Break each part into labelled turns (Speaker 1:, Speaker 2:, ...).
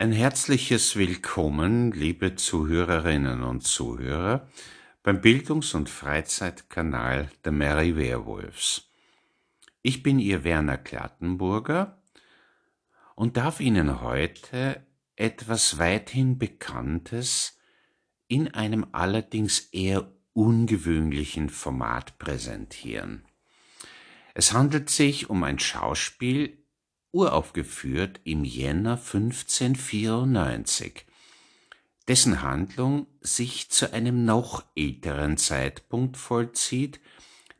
Speaker 1: Ein herzliches Willkommen, liebe Zuhörerinnen und Zuhörer, beim Bildungs- und Freizeitkanal der Mary Werewolves. Ich bin Ihr Werner Klattenburger und darf Ihnen heute etwas weithin Bekanntes in einem allerdings eher ungewöhnlichen Format präsentieren. Es handelt sich um ein Schauspiel uraufgeführt im Jänner 1594, dessen Handlung sich zu einem noch älteren Zeitpunkt vollzieht,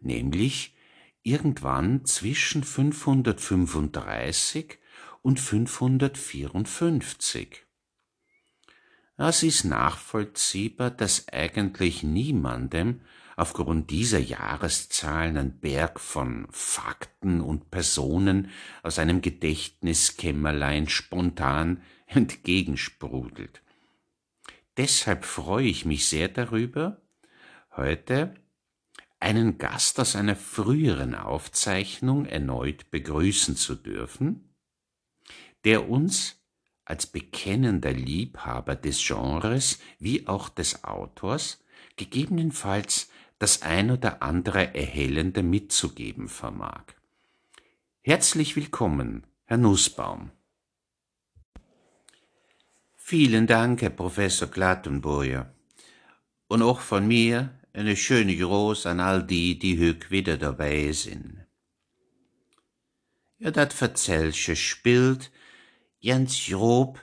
Speaker 1: nämlich irgendwann zwischen 535 und 554. Es ist nachvollziehbar, dass eigentlich niemandem aufgrund dieser Jahreszahlen ein Berg von Fakten und Personen aus einem Gedächtniskämmerlein spontan entgegensprudelt. Deshalb freue ich mich sehr darüber, heute einen Gast aus einer früheren Aufzeichnung erneut begrüßen zu dürfen, der uns als bekennender Liebhaber des Genres wie auch des Autors gegebenenfalls das ein oder andere Erhellende mitzugeben vermag. Herzlich willkommen, Herr Nussbaum.
Speaker 2: Vielen Dank, Herr Professor Klattenburger. Und auch von mir eine schöne Gruß an all die, die hück wieder dabei sind. Ja, dat Verzellsche spielt ganz grob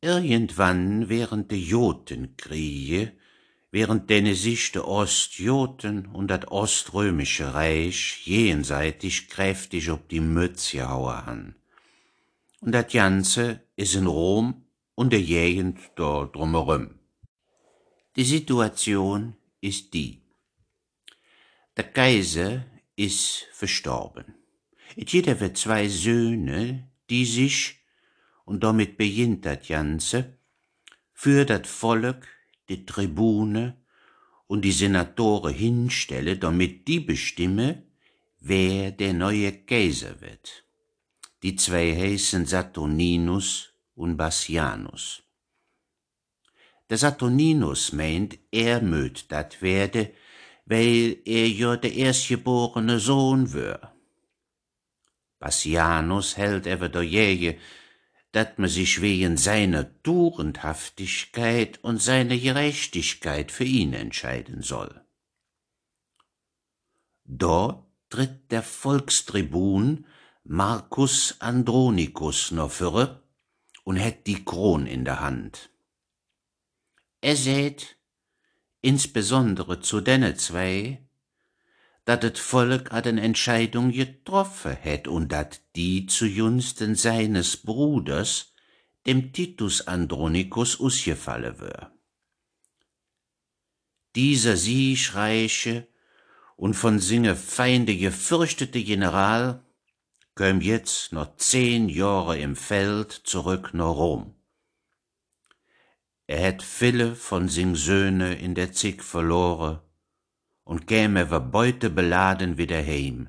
Speaker 2: irgendwann während de Jotenkriege während denen sich de Ostjoten und dat Oströmische Reich jenseitig kräftig ob die Mütze haue han. Und dat Ganze is in Rom und der Gegend da drumherum. Die Situation ist die. Der Kaiser ist verstorben. Et jeder wird zwei Söhne, die sich, und damit beginnt dat Ganze, für dat Volk die Tribune und die Senatore hinstelle, damit die bestimme, wer der neue Kaiser wird. Die zwei heißen Saturninus und Bassianus. Der Saturninus meint, er möt dat werde, weil er ja der erstgeborene Sohn wär. Bassianus hält ever dagegen, dat man sich wegen seiner Tugendhaftigkeit und seiner Gerechtigkeit für ihn entscheiden soll. Dort tritt der Volkstribun Marcus Andronicus noch für und hätt die Kron in der Hand. Er seht, insbesondere zu denne zwei, dat het Volk a den Entscheidung getroffen hätt und dat die zu Junsten seines Bruders, dem Titus Andronicus, usgefalle wär. Dieser siegreiche und von singe Feinde gefürchtete General köm jetzt noch zehn Jahre im Feld zurück nach Rom. Er hätt viele von sing Söhne in der Zick verloren und käme wer Beute beladen wieder heim.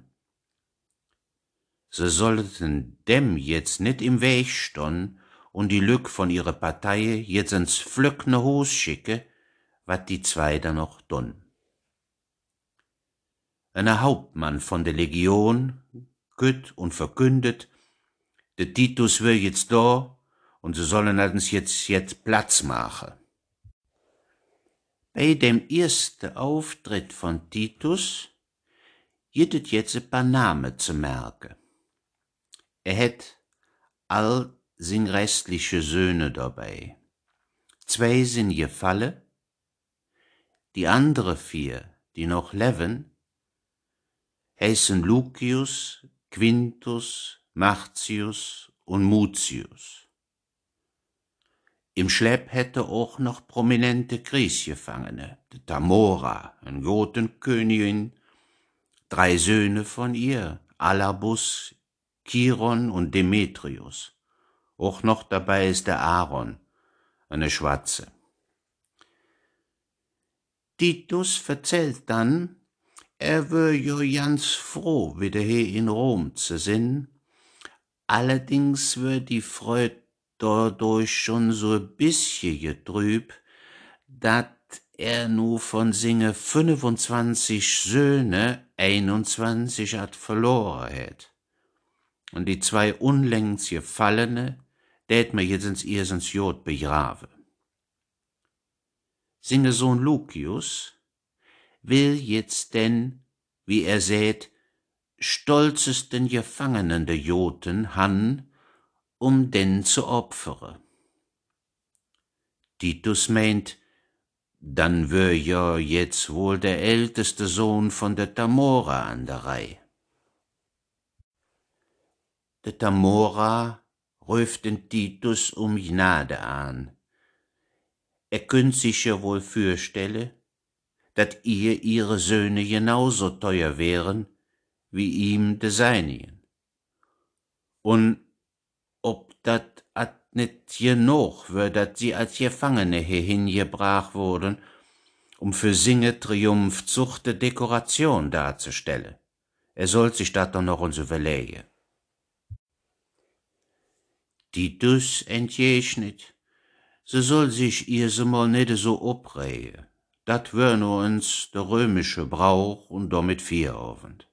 Speaker 2: Se sollten dem jetzt nit im Weg stonn und die Lück von ihrer Partei jetzt ins Flöckne Hos schicke, wat die zwei da noch dun. Ein Hauptmann von der Legion gütt und verkündet, de Titus will jetzt da und sie sollen uns jetzt jetzt Platz machen. Bei dem ersten Auftritt von Titus jittet jetzt ein paar Namen zu merken. Er hätt all sin restliche Söhne dabei. Zwei sind gefallen, die andere vier, die noch leben, heißen Lucius, Quintus, Martius und Mutius. Im Schlepp hätte auch noch prominente Kriegsgefangene, de Tamora, ein Gotenkönigin, drei Söhne von ihr, Alabus, Chiron und Demetrius. Auch noch dabei ist der Aaron, eine Schwarze. Titus erzählt dann, er wär jo ganz froh, wieder hier in Rom zu sinn, allerdings wär die Freud dadurch schon so ein bisschen getrüb, dat er nu von singe 25 Söhne 21 hat verloren het. Und die zwei unlängst gefallene, tät mir jetzt ins Irsens Jod begraven. Singe Sohn Lucius will jetzt denn, wie er sät, stolzesten Gefangenen der Joten han, um denn zu opfere. Titus meint, dann wär ja jetzt wohl der älteste Sohn von der Tamora an der Reihe. Der Tamora ruft den Titus um Gnade an. Er könnt sich ja wohl fürstelle, dat ihr ihre Söhne genauso teuer wären, wie ihm de seinigen. Und net genug wär, dat sie als Gefangene hierhin gebracht wurden, um für Singe Triumph zuchte Dekoration darzustellen. Er soll sich dat doch noch uns überlegen. Titus entgegnet, se soll sich ihr se mal net so oprehe, dat wär nur uns der römische Brauch und damit vierhaufend.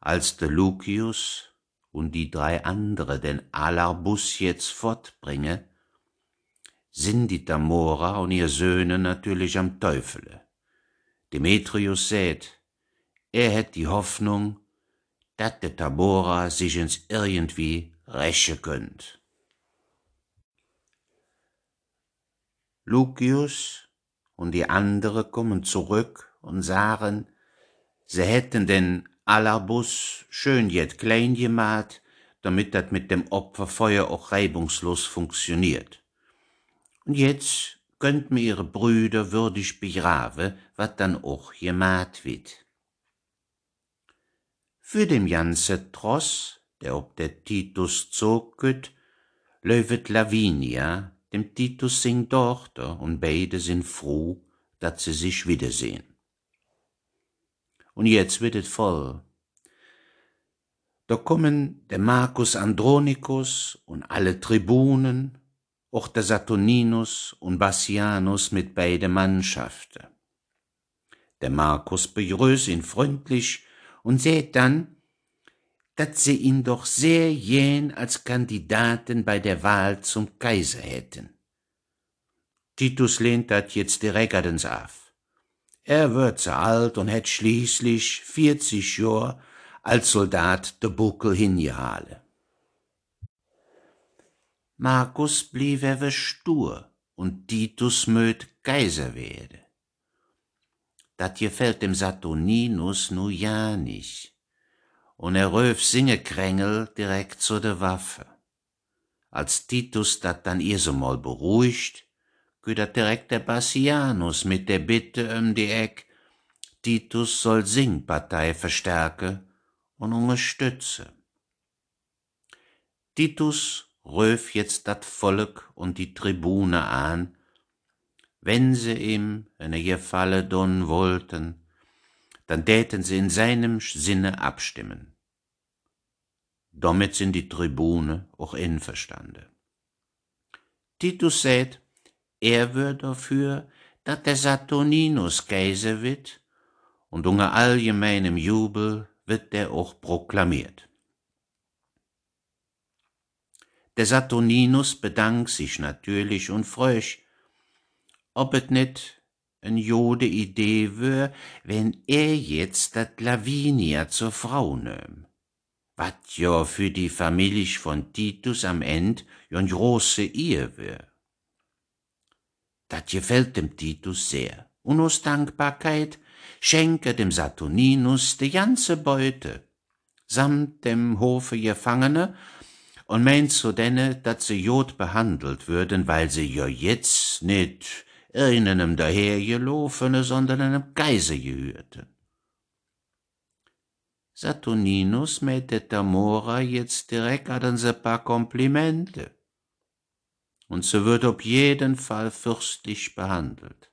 Speaker 2: Als der Lucius und die drei andere den Alarbus jetzt fortbringe, sind die Tamora und ihr Söhne natürlich am Teufele. Demetrius sät, er hätt die Hoffnung, dat de Tamora sich ins irgendwie räche könnt. Lucius und die andere kommen zurück und sagen, sie hätten den Alarbus schön jet klein gemacht, damit dat mit dem Opferfeuer auch reibungslos funktioniert. Und jetzt könnt mir ihre Brüder würdig begraven, wat dann auch gemacht wird. Für dem ganze Tross, der ob der Titus zog kütt, löwet Lavinia, dem Titus sing Tochter, und beide sind froh, dat sie sich wiedersehen. Und jetzt wird es voll. Da kommen der Marcus Andronicus und alle Tribunen, auch der Saturninus und Bassianus mit beide Mannschaften. Der Marcus begrüßt ihn freundlich und sät dann, dass sie ihn doch sehr jähn als Kandidaten bei der Wahl zum Kaiser hätten. Titus lehnt dat jetzt direkt af. Er wird zu alt und hätt schließlich 40 Jahr als Soldat de Buckel hingehalle. Markus blieb ewe stur und Titus möt Kaiser werde. Dat gefällt dem Saturninus nu ja nicht und er röf Singekrängel direkt zu der Waffe. Als Titus dat dann ihr so mal beruhigt, dat direkt der Bassianus mit der Bitte um die Eck, Titus soll Singpartei verstärke und unterstütze. Titus röf jetzt dat Volk und die Tribune an, wenn sie ihm eine Gefalle don wollten, dann täten sie in seinem Sinne abstimmen. Damit sind die Tribune auch einverstanden. Titus sät, er wär dafür, dat der Saturninus Kaiser wird, und unter allgemeinem Jubel wird der auch proklamiert. Der Saturninus bedankt sich natürlich und fröch, ob et net en jode Idee wär, wenn er jetzt dat Lavinia zur Frau nöm. Wat jo für die Familie von Titus am End jon große Ehe wär. Dat gefällt dem Titus sehr, und aus Dankbarkeit schenke dem Saturninus die ganze Beute, samt dem Hofe Gefangene, und meint so denne, dat sie Jod behandelt würden, weil sie jo jetzt nit einem dahergelaufene, sondern einem Kaiser gehörten. Saturninus mit der Tamora jetzt direkt an se paar Komplimente. Und sie wird auf jeden Fall fürstlich behandelt.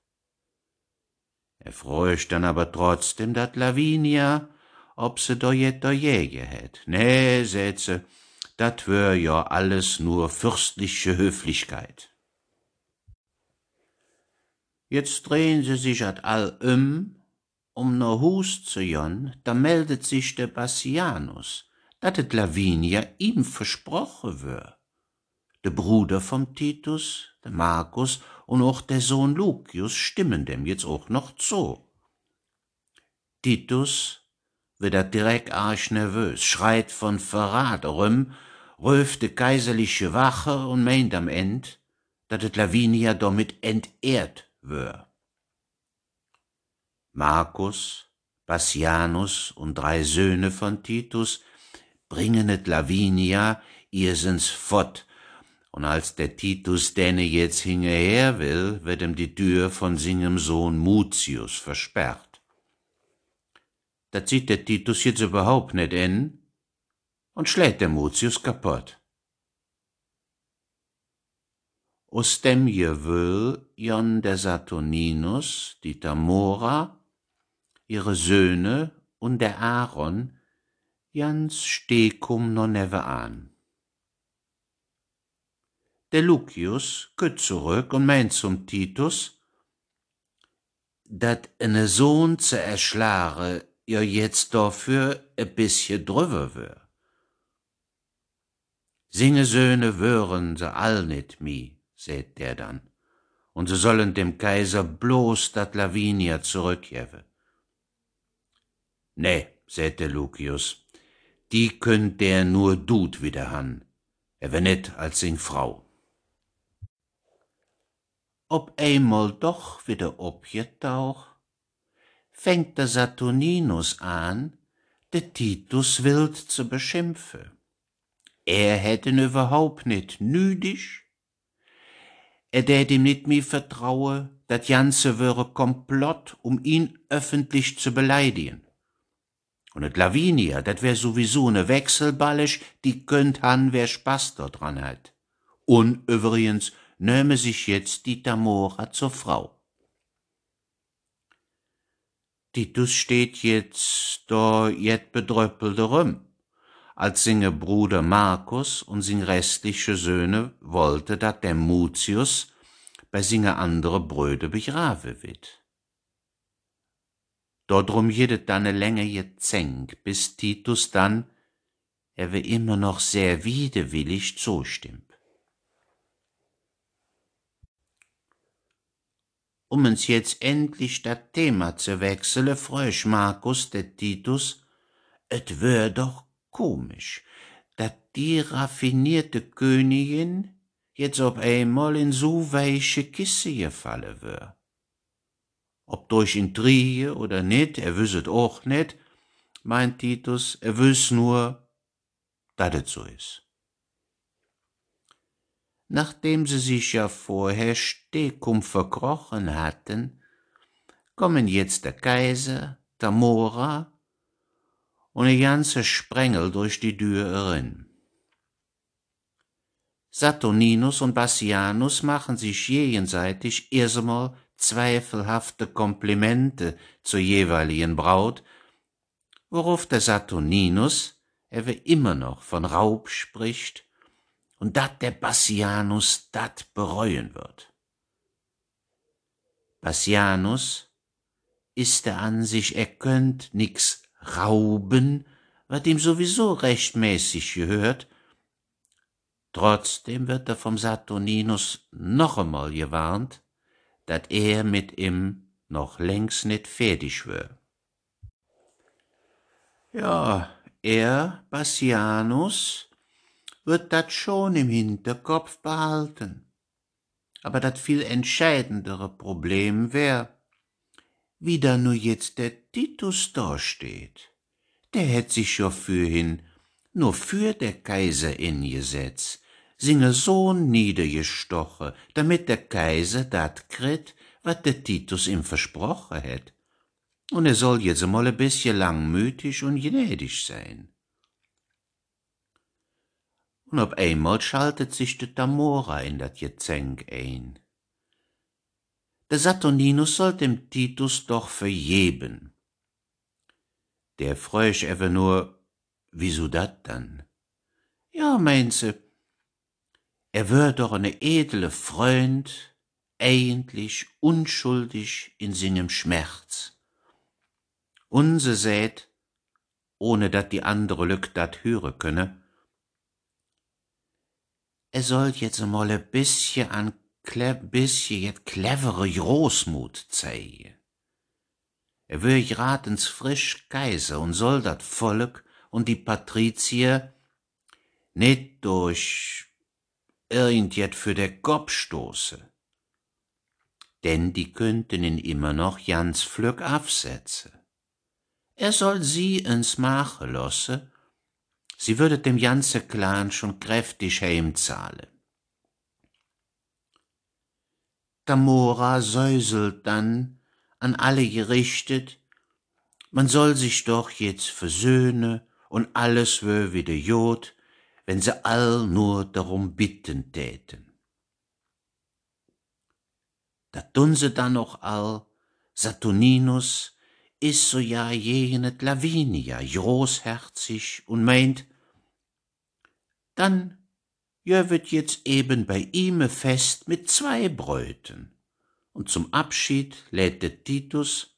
Speaker 2: Er freut dann aber trotzdem, dat Lavinia, ob se do jet do jäge hätt. Nee, seht se,
Speaker 1: dat wär ja alles nur fürstliche Höflichkeit. Jetzt drehen sie sich at all um, um no Hus zu jon, da meldet sich der Bassianus, dat et Lavinia ihm versprochen wär. Der Bruder vom Titus, der Markus und auch der Sohn Lucius stimmen dem jetzt auch noch zu. Titus wird er direkt arsch nervös, schreit von Verrat rum, röft de kaiserliche Wache und meint am End, dat et Lavinia damit entehrt wär. Markus, Bassianus und drei Söhne von Titus bringen et Lavinia irsens fort, und als der Titus denne jetzt hingeher will, wird ihm die Tür von singem Sohn Mutius versperrt. Dat sieht der Titus jetzt überhaupt nicht in und schlägt der Mutius kaputt. Aus dem will Jon der Saturninus, die Tamora, ihre Söhne und der Aaron Jans Stekum no neve an. Der Lucius geht zurück und meint zum Titus, dat eine Sohn zu erschlare ja jetzt dafür e bisschen drüber wär. Singe Söhne wören se all nit mi, seht der dann, und sie sollen dem Kaiser bloß dat Lavinia zurückjewe. Nee, seht der Lucius, die könnt der nur dut wieder han, er wär net als sing Frau. Ob einmal doch wieder obgetaucht, fängt der Saturninus an, de Titus wild zu beschimpfen. Er hätten überhaupt nicht nüdisch. Er dät ihm nicht mehr vertraue, dat Ganze wäre Komplott, um ihn öffentlich zu beleidigen. Und et Lavinia, dat wär sowieso ne Wechselballisch, die könnt han, wer Spaß dort dran hat. Und übrigens nehme sich jetzt die Tamora zur Frau. Titus steht jetzt da jet bedröppelte rum. Als singe Bruder Markus und sing restliche Söhne wollte, dat der Mutius bei singe andere Bröde begrave wird. Dodrum jedet dann ne Länge Zeng, bis Titus dann, er will immer noch sehr widerwillig zustimmt. Um uns jetzt endlich dat Thema zu wechseln, frösch Markus, der Titus, et wär doch komisch, dat die raffinierte Königin jetzt ob einmal in so weiche Kisse gefallen wär. Ob durch Intrige oder nit, er wüsset auch nit, meint Titus, er wüss nur, dat et so is nachdem sie sich ja vorher Stekum verkrochen hatten, kommen jetzt der Kaiser, Tamora und ein ganzer Sprengel durch die Tür rein. Saturninus und Bassianus machen sich jenseitig erstmal zweifelhafte Komplimente zur jeweiligen Braut, worauf der Saturninus, er wie immer noch von Raub spricht, und dat der Bassianus dat bereuen wird. Bassianus ist der Ansicht, er könnt nix rauben, wat ihm sowieso rechtmäßig gehört, Trotzdem wird er vom Saturninus noch einmal gewarnt, dat er mit ihm noch längst nicht fertig wär. Ja, er, Bassianus, wird dat schon im Hinterkopf behalten. Aber dat viel entscheidendere Problem wär, wie da nur jetzt der Titus dasteht. Der hätt sich ja fürhin nur für der Kaiser ingesetzt, singe so niedergestoche, damit der Kaiser dat krit, wat der Titus ihm versprochen hätt. Und er soll jetzt einmal ein bisschen langmütig und gnädig sein und auf einmal schaltet sich de Tamora in dat Gezänk ein. Der Saturninus soll dem Titus doch verjeben. Der freuch ewe nur, wieso dat dann? Ja, meint er wär doch eine edle Freund, eigentlich unschuldig in singem Schmerz. Unse sät, ohne dat die andere Lück dat höre könne, er soll jetzt mal ein bisschen an Kle bisschen jet clevere Großmut zeigen. Er will ratens frisch Kaiser und soll dat Volk und die Patrizier nicht durch irgendjet für der Kopf stoße. Denn die könnten ihn immer noch ganz flück absetzen. Er soll sie ins Mache losse, sie würde dem ganze Clan schon kräftig heimzahle. Tamora säuselt dann, an alle gerichtet, man soll sich doch jetzt versöhne und alles wär wieder Jod, wenn se all nur darum bitten täten. Da tun se dann noch all, Saturninus is so ja jenet Lavinia großherzig und meint, dann jövet jetzt eben bei ihme fest mit zwei Bräuten. Und zum Abschied lädt der Titus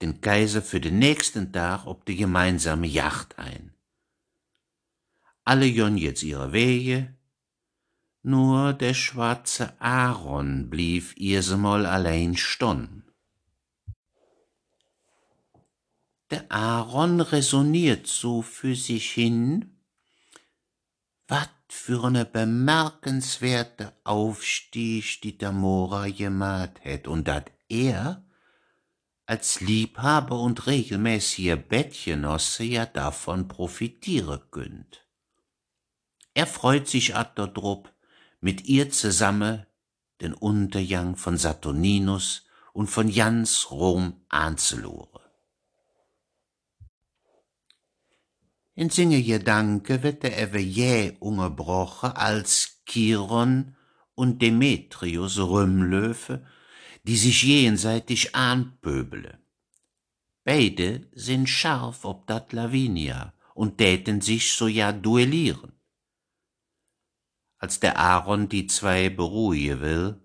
Speaker 1: den Kaiser für den nächsten Tag ob die gemeinsame Yacht ein. Alle jon jetzt ihre Wege, nur der schwarze Aaron blieb irsemal allein stonn. Der Aaron resoniert so für sich hin, wat für eine bemerkenswerte Aufstieg die Damora gemacht hätt und dat er als Liebhaber und regelmäßiger Bettgenosse ja davon profitiere könnt. Er freut sich atterdrup, mit ihr zusammen den Untergang von Saturninus und von Jans Rom anzulore. In singe Gedanke wird der ewe jäh ungebrochen, als Chiron und Demetrius Römlöfe, die sich jenseitig anpöbele. Beide sind scharf ob dat Lavinia und täten sich so ja duellieren. Als der Aaron die zwei beruhigen will,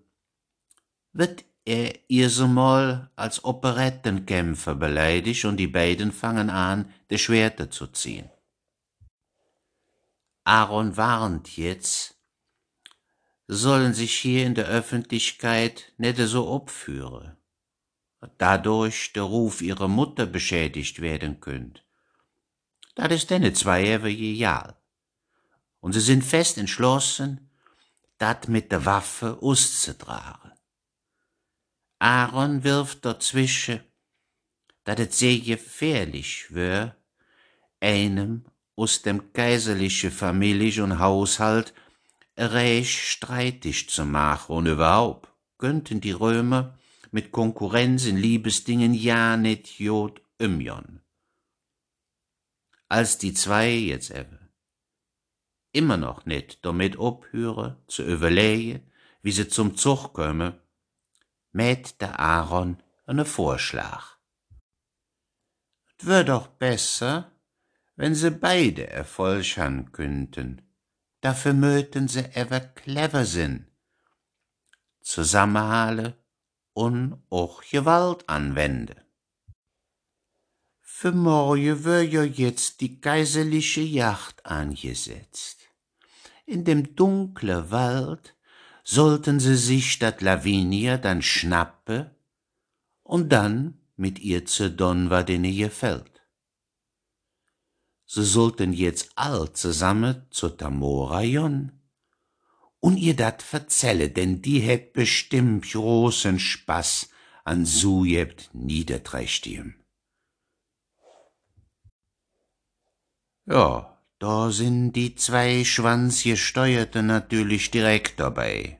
Speaker 1: wird er ihr so mal als Operettenkämpfer beleidigt und die beiden fangen an, de Schwerter zu ziehen. Aaron warnt jetzt, sollen sich hier in der Öffentlichkeit nette so opführe, dadurch der Ruf ihrer Mutter beschädigt werden könnt. Dat is denne zwei wie Jahl. Und sie sind fest entschlossen, dat mit der Waffe auszutragen. Aaron wirft dazwischen, dat es sehr gefährlich wär, einem aus dem kaiserlichen Familie und Haushalt reich streitig zu machen und überhaupt könnten die Römer mit Konkurrenz in Liebesdingen ja nicht jod umjon. Als die zwei jetzt eben immer noch nicht damit obhöre zu überlegen, wie sie zum Zug komme, mäht der Aaron einen Vorschlag. Es wär doch besser, wenn se beide Erfolg han könnten. Dafür möten se ever clever sinn. Zusammenhale und auch Gewalt anwende. Für morgen wär ja jetzt die kaiserliche Yacht angesetzt. In dem dunklen Wald sollten sie sich statt Lavinia dann schnappe und dann mit ihr zu Don was denen gefällt sie sollten jetzt all zusammen zur Tamora jon. Und ihr dat verzelle, denn die hätt bestimmt großen Spaß an so jebt Niederträchtigem. Ja, da sind die zwei Schwanzgesteuerte natürlich direkt dabei.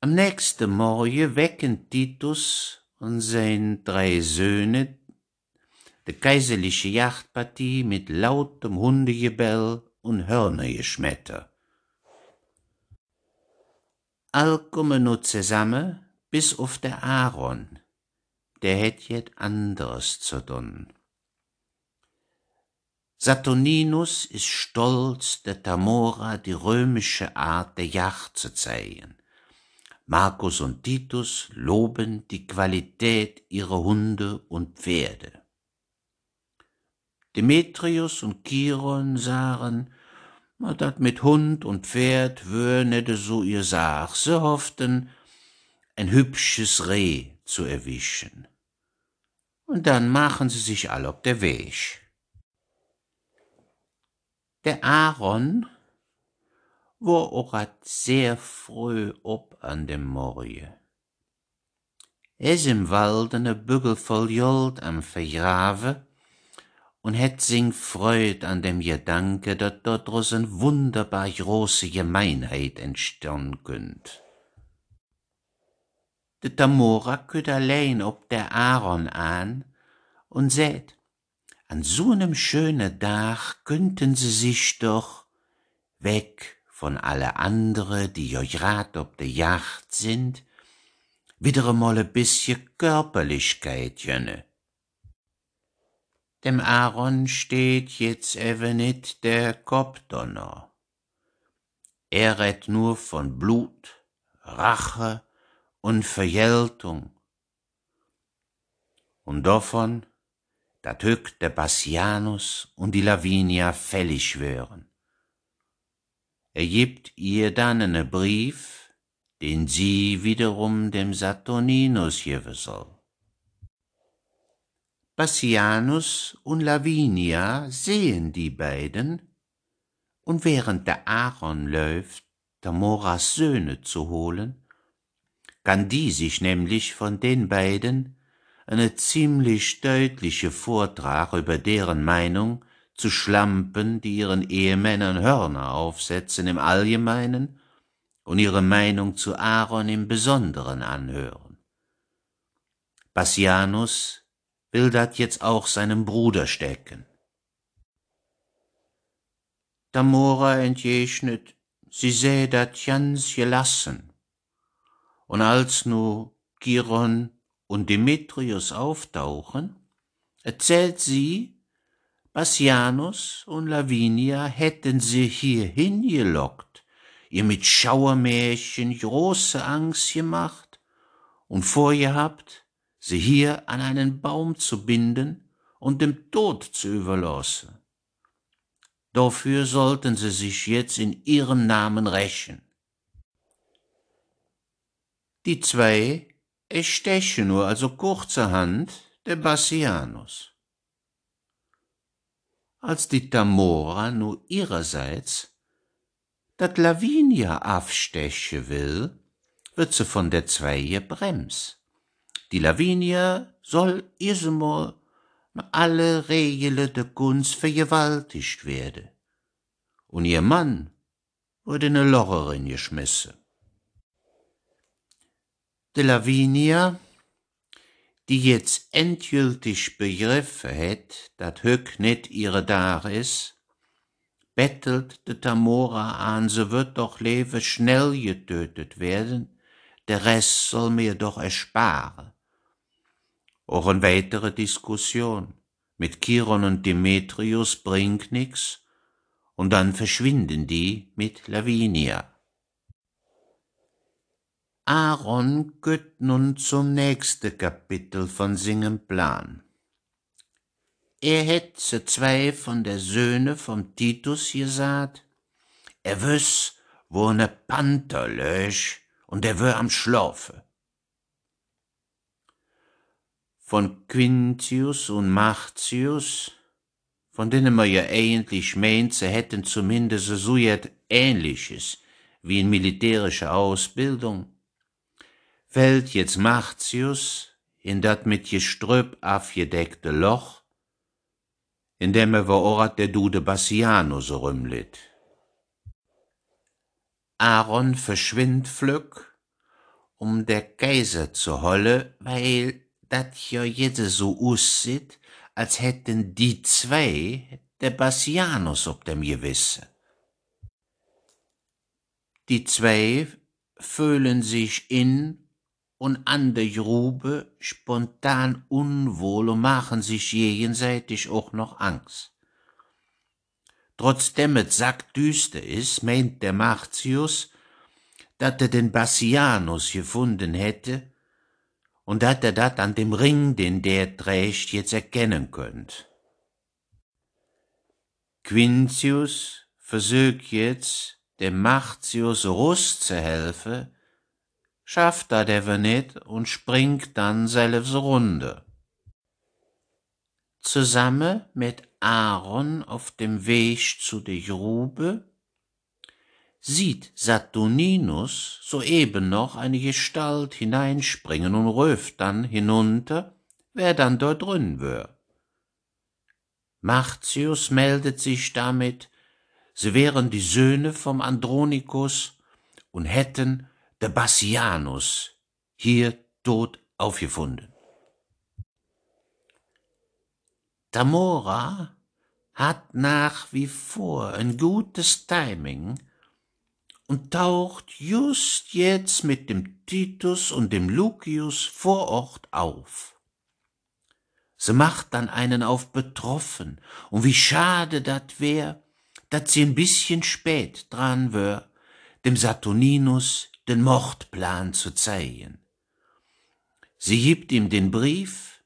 Speaker 1: Am nächsten Morgen wecken Titus und sein drei Söhne de kaiserliche Jachtpartie mit lautem Hundegebell und Hörnergeschmetter. All kommen no zusammen, bis auf der Aaron, der hätt jet anders zu tun. Saturninus ist stolz, der Tamora die römische Art der Yacht zu zeigen. Markus und Titus loben die Qualität ihrer Hunde und Pferde. Demetrius und Chiron sagen, dat mit Hund und Pferd wär net so ihr Sach, sie hofften, ein hübsches Reh zu erwischen. Und dann machen sie sich all ob der Weg. Der Aaron war auch sehr früh ob an dem Morje. Es im Wald ne Bügel voll Jold am Verjave und het sing Freud an dem Gedanke, dat dort dros en wunderbar große Gemeinheit entstehen könnt. De Tamora kütt allein ob der Aaron an und sät, an so nem schönen Dach könnten sie sich doch weg von alle andere, die jo grad ob de Yacht sind, wieder mal a bisschen Körperlichkeit jönne. Dem Aaron steht jetzt even nit der Kopfdonner. Er redt nur von Blut, Rache und Vergeltung. Und davon, dat hück der Bassianus und die Lavinia fällig wären. Er gibt ihr dann einen Brief, den sie wiederum dem Saturninus geben soll. Bassianus und Lavinia sehen die beiden, und während der Aaron läuft, Tamoras Söhne zu holen, kann die sich nämlich von den beiden eine ziemlich deutliche Vortrag über deren Meinung zu Schlampen, die ihren Ehemännern Hörner aufsetzen im Allgemeinen und ihre Meinung zu Aaron im Besonderen anhören. Bassianus will dat jetzt auch seinem Bruder stecken. Damora entgegnet, sie sähe dat ganz gelassen. Und als nu Chiron und Demetrius auftauchen, erzählt sie, Bassianus und Lavinia hätten sie hier hingelockt, ihr mit Schauermärchen große Angst gemacht und vorgehabt, sie hier an einen Baum zu binden und dem Tod zu überlassen. Dafür sollten sie sich jetzt in ihrem Namen rächen. Die zwei erstechen nur also kurzerhand der Bassianus. Als die Tamora nur ihrerseits dat Lavinia aufstechen will, wird sie von der zwei gebremst. Die Lavinia soll ismal alle Regeln der Kunst vergewaltigt werden. Und ihr Mann wurde in eine Locherin geschmissen. Die Lavinia, die jetzt endgültig begriffen hat, dat Höck net ihre Dar is, bettelt de Tamora an, so wird doch Lewe schnell getötet werden, der Rest soll mir doch ersparen. Auch weitere Diskussion mit Chiron und Demetrius bringt nix, und dann verschwinden die mit Lavinia. Aaron gött nun zum nächsten Kapitel von singem Plan. Er hätt zu zwei von der Söhne vom Titus gesagt, er wüss, wo ne Panther lösch und er wär am Schlafe von Quintius und Martius, von denen man ja eigentlich meint, sie hätten zumindest so etwas Ähnliches wie in militärischer Ausbildung, fällt jetzt Martius in dat mit Gestrüpp aufgedeckte Loch, in dem er war Ort der Dude Bassianus rümlit. Aaron verschwindt flück, um der Kaiser zu holle, weil dat jo jede so aussieht, als hätten die zwei der Bassianus ob dem Gewisse. Die zwei fühlen sich in und an der Grube spontan unwohl und machen sich gegenseitig auch noch Angst. trotzdem es sackdüster is, meint der Martius, dat er den Bassianus gefunden hätte und dat er dat an dem Ring, den der trägt, jetzt erkennen könnt. Quintius versucht jetzt, dem Martius Rust zu helfen, schafft dat aber nicht und springt dann selbst runter. Zusammen mit Aaron auf dem Weg zu der Grube sieht Saturninus soeben noch eine Gestalt hineinspringen und ruft dann hinunter, wer dann dort drin wär. Martius meldet sich damit, sie wären die Söhne vom Andronikus und hätten der Bassianus hier tot aufgefunden. Tamora hat nach wie vor ein gutes Timing und taucht just jetzt mit dem Titus und dem Lucius vor Ort auf. Sie macht dann einen auf betroffen, und wie schade dat wär, dat sie ein bisschen spät dran wär, dem Saturninus den Mordplan zu zeigen. Sie gibt ihm den Brief,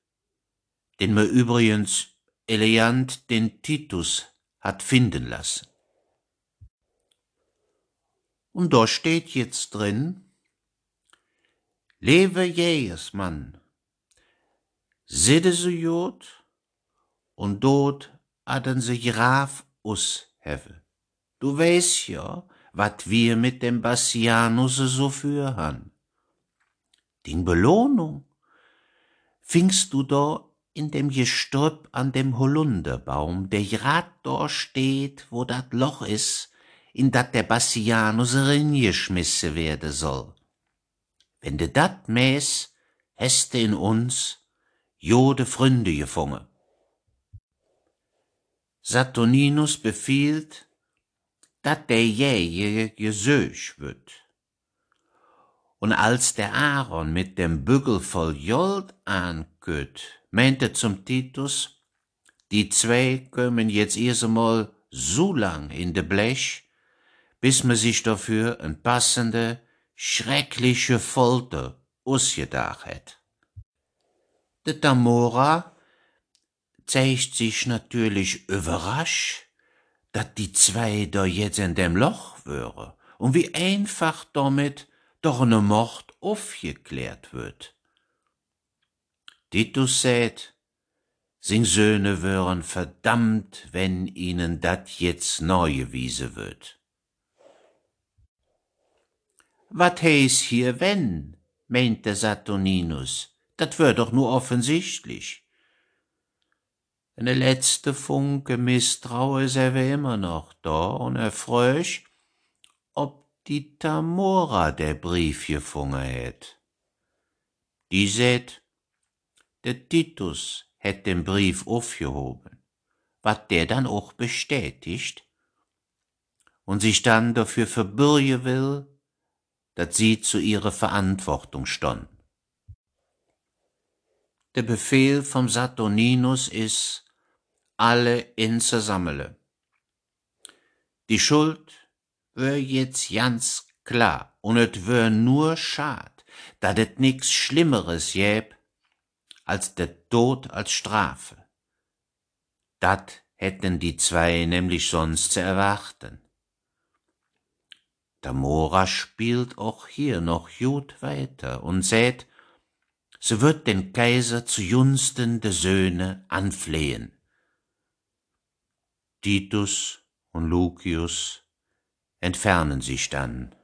Speaker 1: den mir übrigens elegant den Titus hat finden lassen. Und da steht jetzt drin, Lebe jees Mann, sidde so jod, und dort hatten sie Graf us have. Du weißt ja, wat wir mit dem Bassianus so für han. Den Belohnung fingst du da in dem Gestrüpp an dem Holunderbaum, der grad da steht, wo dat Loch is, in dat der Bassianus reingeschmisse werde soll. Wenn de dat mäß, häste in uns jode Fründe gefunge. Saturninus befiehlt, dat der jähe gesöch wird. Und als der Aaron mit dem Bügel voll Jold anköt, meinte zum Titus, die zwei kommen jetzt erst einmal so lang in de Blech, bis man sich dafür ein passende, schreckliche Folter ausgedacht hat. De Tamora zeigt sich natürlich überrascht, dat die zwei da jetzt in dem Loch wäre und wie einfach damit doch ne Mord aufgeklärt wird. Titus sät, sing Söhne wären verdammt, wenn ihnen dat jetzt neue Wiese wird. Wat heiß hier wenn, meinte Saturninus, dat wär doch nur offensichtlich. Eine letzte Funke Misstrau is er immer noch da und er fröch, ob die Tamora der Brief gefunden hätt. Die sät, der Titus hätt den Brief aufgehoben, wat der dann auch bestätigt und sich dann dafür verbürge will, dat sie zu ihrer Verantwortung stond. Der Befehl vom Saturninus is, alle inzusammle. Die Schuld wär jetzt ganz klar und et wär nur schad, dat et nix Schlimmeres gäb, als der Tod als Strafe. Dat hätten die zwei nämlich sonst zu erwarten. Tamora spielt auch hier noch gut weiter und sät, sie wird den Kaiser zu Gunsten der Söhne anflehen. Titus und Lucius entfernen sich dann.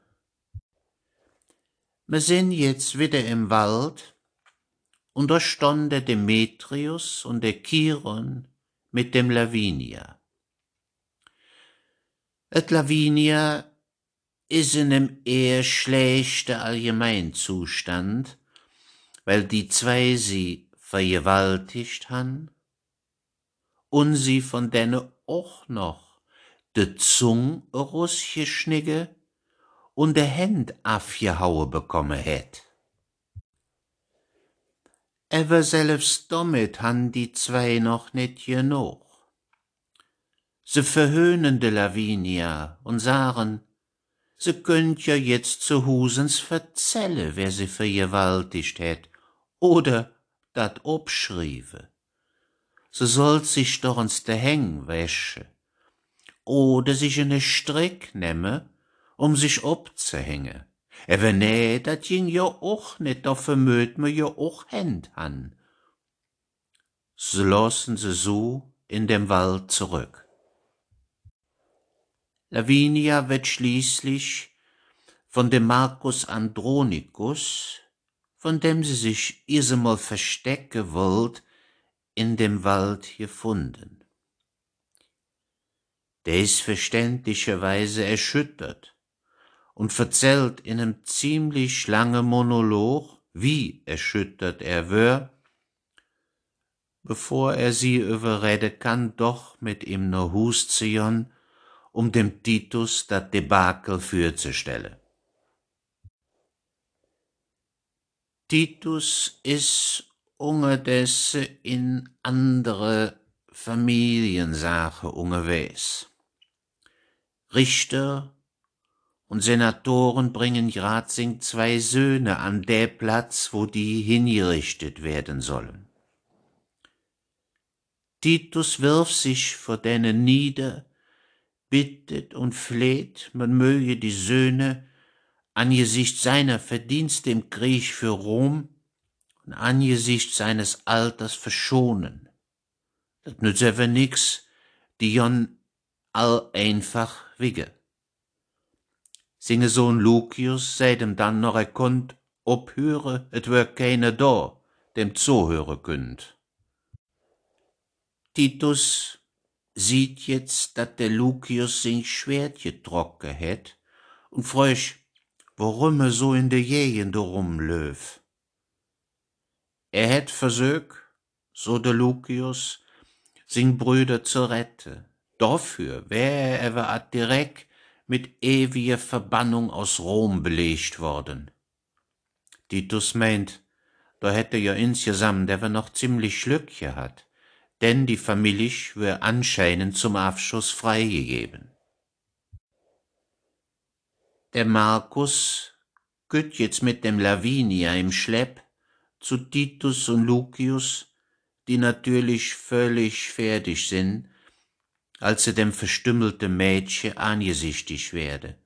Speaker 1: Wir sind jetzt wieder im Wald, und da stand der Demetrius und der Chiron mit dem Lavinia. Et Lavinia is in nem eher schlechte Allgemeinzustand, weil die zwei sie vergewaltigt han und sie von denne och noch de Zung rausgeschnigge und de Händ afgehaue bekomme hätt. Aber selbst damit han die zwei noch net genug. Se verhöhnen de Lavinia und sagen, se könnt ja jetzt zu Husens verzelle, wer sie vergewaltigt hätt, oder dat obschriewe. Se sollt sich doch ins de Häng wäsche, oder sich in ne Strick nemme, um sich obzuhängen. Aber nee, dat ging ja auch net, da vermöt me ja auch Händ an. So lassen sie so in dem Wald zurück. Lavinia wird schließlich von dem Marcus Andronicus, von dem sie sich mal verstecken wollt, in dem Wald gefunden. Der ist verständlicherweise erschüttert und verzählt in einem ziemlich langen Monolog, wie erschüttert er wär, bevor er sie überreden kann, doch mit ihm nach Hus zu um dem Titus das Debakel fürzustellen. Titus ist unterdessen in andere Familiensache unterwegs. Richter und Senatoren bringen grad sing zwei Söhne an der Platz, wo die hingerichtet werden sollen. Titus wirft sich vor denen nieder, bittet und fleht, man möge die Söhne angesichts seiner Verdienste im Krieg für Rom und angesichts seines Alters verschonen. Das nützt aber nix, die Jon all einfach wigge. Singe Sohn Lucius sei dem dann noch erkonnt, obhöre, et wär keiner da, dem zuhöre könnt. Titus sieht jetzt, dat der Lucius sein Schwert getrocken het und fröch, warum er so in der Gegend rumlöf. Er het versög, so der Lucius, sin Brüder zu retten. Dafür wär er aber direkt mit ewiger Verbannung aus Rom belegt worden. Titus meint, da hätte ja insgesamt der noch ziemlich Schlück gehabt denn die Familie wär anscheinend zum Abschuss freigegeben. Der Markus gütt jetzt mit dem Lavinia im Schlepp zu Titus und Lucius, die natürlich völlig fertig sind, als sie dem verstümmelten Mädchen angesichtig werde.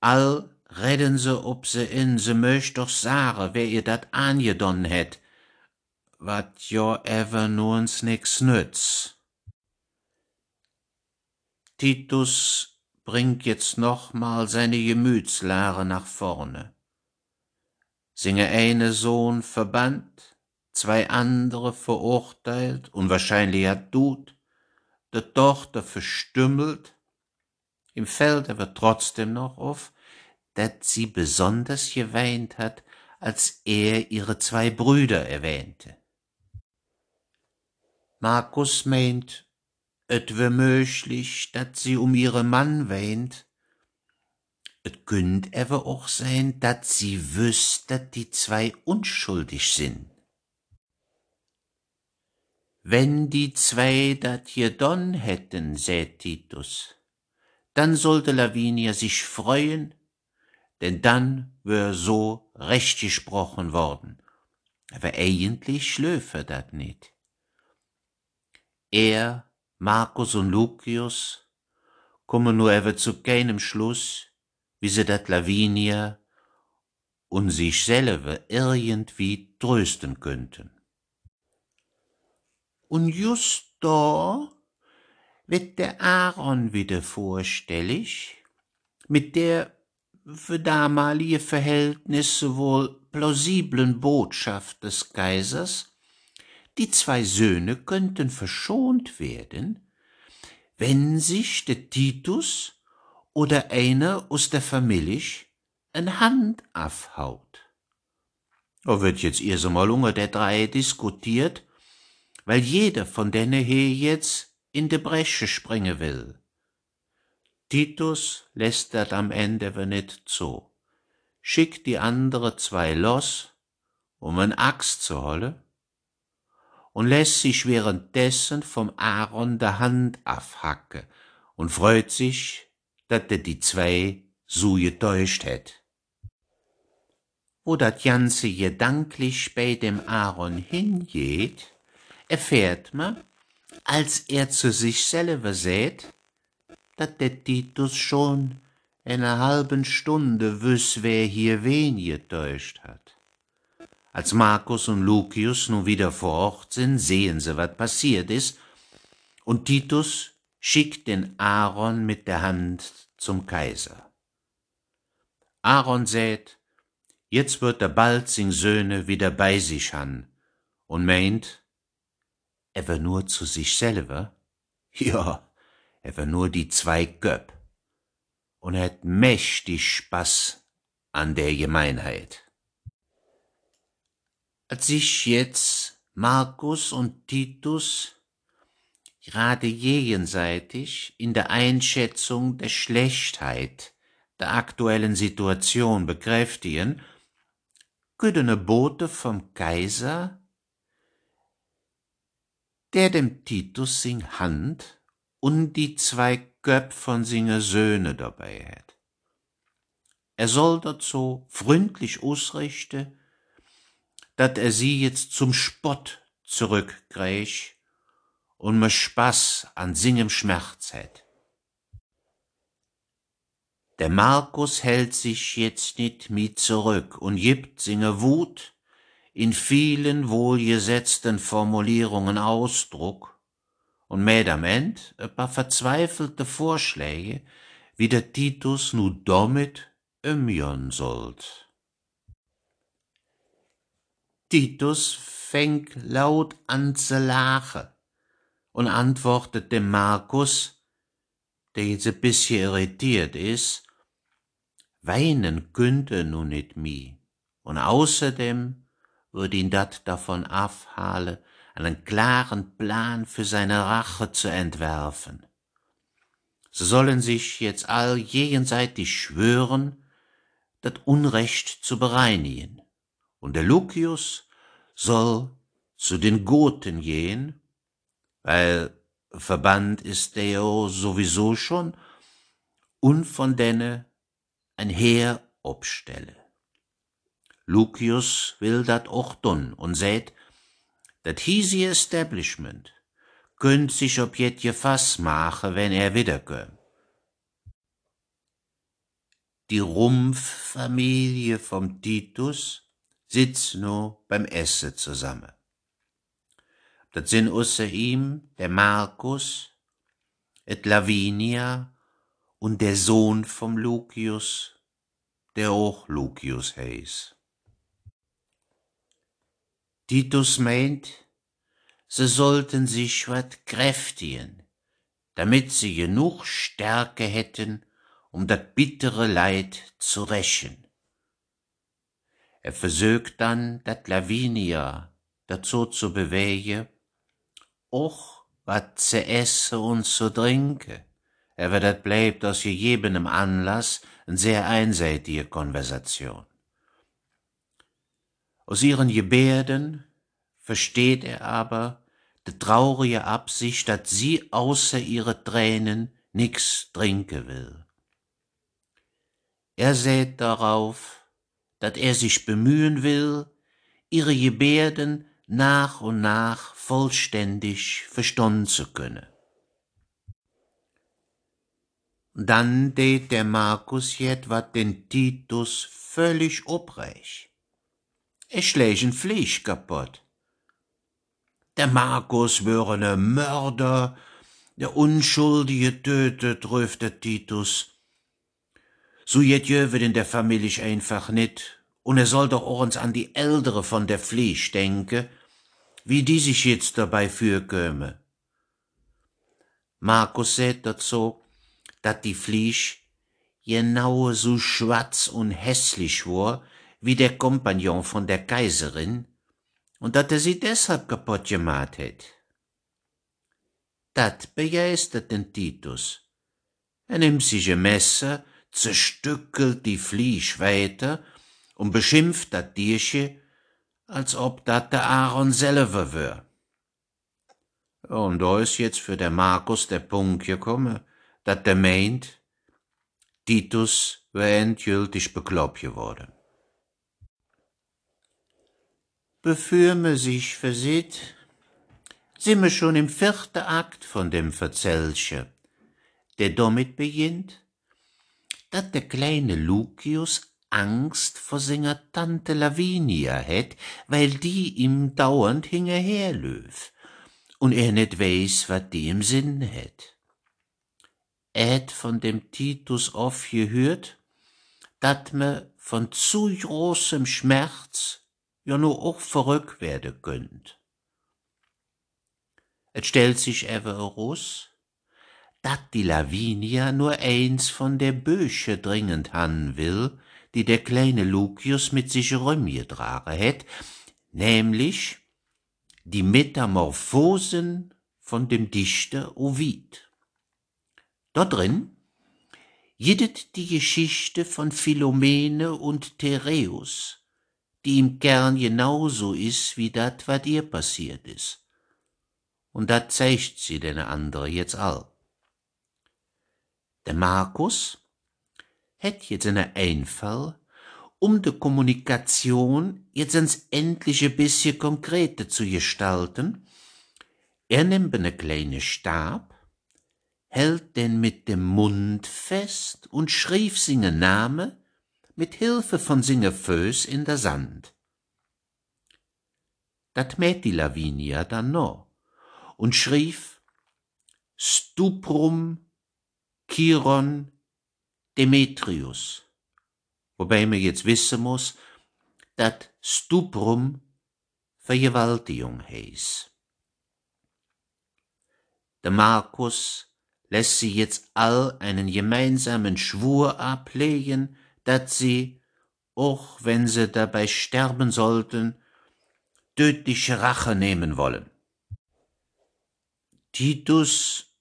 Speaker 1: All redden se ob se in, se möcht doch sagen, wer ihr dat angedonn hätt, wat jo ever nuens nix nütz. Titus bringt jetzt nochmal seine Gemütslehre nach vorne. Singe eine Sohn verbannt, zwei andere verurteilt und wahrscheinlich hat tut, der Tochter verstümmelt, im Feld aber trotzdem noch auf, dat sie besonders geweint hat, als er ihre zwei Brüder erwähnte. Markus meint, et wär möglich, dat sie um ihre Mann weint. Et könnt ever auch sein, dat sie wüsst, dat die zwei unschuldig sind. Wenn die zwei dat hier don hätten, sät Titus, dann sollte Lavinia sich freuen, denn dann wär so recht gesprochen worden. Aber eigentlich schlöfe dat nit. Er, Markus und Lucius kommen nur ever zu keinem Schluss, wie sie dat Lavinia und sich selber irgendwie trösten könnten. Und just da wird der Aaron wieder vorstellig, mit der für damalige Verhältnisse wohl plausiblen Botschaft des Kaisers, die zwei Söhne könnten verschont werden, wenn sich der Titus oder einer aus der Familie en Hand afhaut. Da wird jetzt erst einmal unter der drei diskutiert, weil jeder von denen hier jetzt in de Bresche springen will. Titus lässt dat am Ende aber nicht zu, schickt die andere zwei los, um en Axt zu holen, und lässt sich währenddessen vom Aaron der Hand afhacke und freut sich, dat er die zwei so getäuscht hätt. Wo dat ganze gedanklich bei dem Aaron hingeht, erfährt man, als er zu sich selber sät, dat der Titus schon in einer halben Stunde wüss, wer hier wen getäuscht hat. Als Markus und Lucius nun wieder vor Ort sind, sehen sie, was passiert ist, und Titus schickt den Aaron mit der Hand zum Kaiser. Aaron sät, jetzt wird er bald sing Söhne wieder bei sich han und meint, er wär nur zu sich selber? Ja, er wär nur die zwei Göpp und er hat mächtig Spaß an der Gemeinheit. Als sich jetzt Markus und Titus gerade gegenseitig in der Einschätzung der Schlechtheit der aktuellen Situation bekräftigen, güdene Bote vom Kaiser, der dem Titus sing Hand und die zwei Göpp von singe Söhne dabei hat. Er soll dazu freundlich ausrichten, dat er sie jetzt zum Spott zurückkrieg und me Spaß an singem Schmerz hat. Der Markus hält sich jetzt nicht mit zurück und gibt singe Wut in vielen wohlgesetzten Formulierungen Ausdruck und mäht am End ein paar verzweifelte Vorschläge, wie der Titus nu damit umgehen sollt. Titus fängt laut an zu lachen und antwortet dem Markus, der jetzt ein bisschen irritiert ist, weinen könnte nun nicht mi. Und außerdem würde ihn dat davon abhalten, einen klaren Plan für seine Rache zu entwerfen. Sie sollen sich jetzt all gegenseitig schwören, das Unrecht zu bereinigen und der Lucius soll zu den Goten gehen, weil verbannt ist der sowieso schon, und von denne ein Heer obstelle. Lucius will dat auch tun und sät, dat hiesige Establishment könnt sich ob jet Fass mache, wenn er wiederkömm. Die Rumpffamilie vom Titus sitzt no beim Esse zusammen. Dat sind außer ihm der Markus, et Lavinia und der Sohn vom Lucius, der auch Lucius heißt. Titus meint, sie sollten sich wat kräftigen, damit sie genug Stärke hätten, um dat bittere Leid zu rächen. Er versögt dann, dat Lavinia dazu zu bewegen, och wat ze esse und zu trinke. Er wird dat bleibt aus gegebenem Anlass eine sehr einseitige Konversation. Aus ihren Gebärden versteht er aber de traurige Absicht, dat sie außer ihre Tränen nix trinke will. Er sät darauf, dat er sich bemühen will, ihre Gebärden nach und nach vollständig verstehen zu können. Dann tät der Markus jet den Titus völlig obreich. Er schlägen Fleisch kaputt. Der Markus wäre ne Mörder, der Unschuldige tötet, ruft der Titus so jet jövet in der Familie einfach nit, und er soll doch uns an die Ältere von der Fleisch denke, wie die sich jetzt dabei fürköme. Markus sät dazu, dat die Fleisch genau so schwarz und hässlich war, wie der Kompagnon von der Kaiserin, und dat er sie deshalb kaputt gemacht hätt. Dat begeistert den Titus. Er nimmt sich ein Messer zerstückelt die Fliesch weiter und beschimpft dat Tierche, als ob dat der Aaron selber wär.
Speaker 2: Und da ist jetzt für der Markus der Punkt gekommen, dat der meint, Titus wär endgültig bekloppt geworden.
Speaker 1: Bevor me sich versieht, sind wir schon im vierten Akt von dem Verzellche, der damit beginnt, dat der kleine Lucius Angst vor seiner Tante Lavinia hätt, weil die ihm dauernd hinterherlöf und er net weiß, wat die im Sinn hätt. Er hätt von dem Titus aufgehört, dat me von zu großem Schmerz ja nur auch verrückt werden könnt. Et stellt sich ever heraus, dat die Lavinia nur eins von der Bösche dringend han will, die der kleine Lucius mit sich rumgetragen hätt, nämlich die Metamorphosen von dem Dichter Ovid. Dort drin jedet die Geschichte von Philomene und Tereus, die im Kern genauso is wie dat, wat ihr passiert is. Und dat zeigt sie den andere jetzt all. Der Markus hätt jetzt einen Einfall, um de Kommunikation jetzt ins endliche bisschen konkrete zu gestalten. Er nimmt ne kleine Stab, hält den mit dem Mund fest und schrieb seinen Name mit Hilfe von singe Föß in der Sand. Dat mäht die Lavinia dann no und schrief Stuprum Chiron Demetrius, wobei man jetzt wissen muss, dat Stuprum Vergewaltigung heiß. Der Markus lässt sie jetzt all einen gemeinsamen Schwur ablegen, dat sie, auch wenn sie dabei sterben sollten, tödliche Rache nehmen wollen. Titus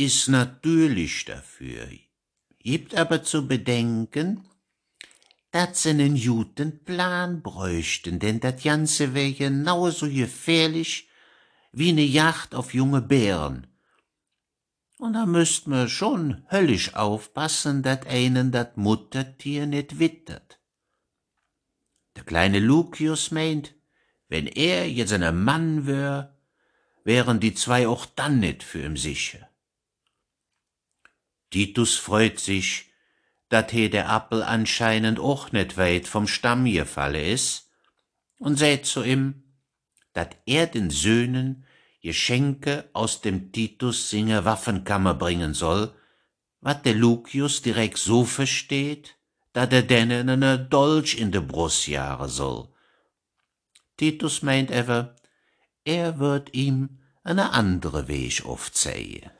Speaker 1: ist natürlich dafür, gibt aber zu bedenken, dat sie nen guten Plan bräuchten, denn dat Ganze wär genauso gefährlich wie ne Jagd auf junge Bären. Und da müsst man schon höllisch aufpassen, dat einen dat Muttertier net wittert. Der kleine Lucius meint, wenn er jetzt ein Mann wär, wären die zwei auch dann net für ihm sicher. Titus freut sich, dat he der Appel anscheinend auch net weit vom Stamm gefalle is, und sät zu ihm, dat er den Söhnen Geschenke aus dem Titus Singer Waffenkammer bringen soll, wat der Lucius direkt so versteht, dat er denen ne Dolch in de Brust jahre soll. Titus meint ever, er wird ihm eine andere Weg aufzeigen.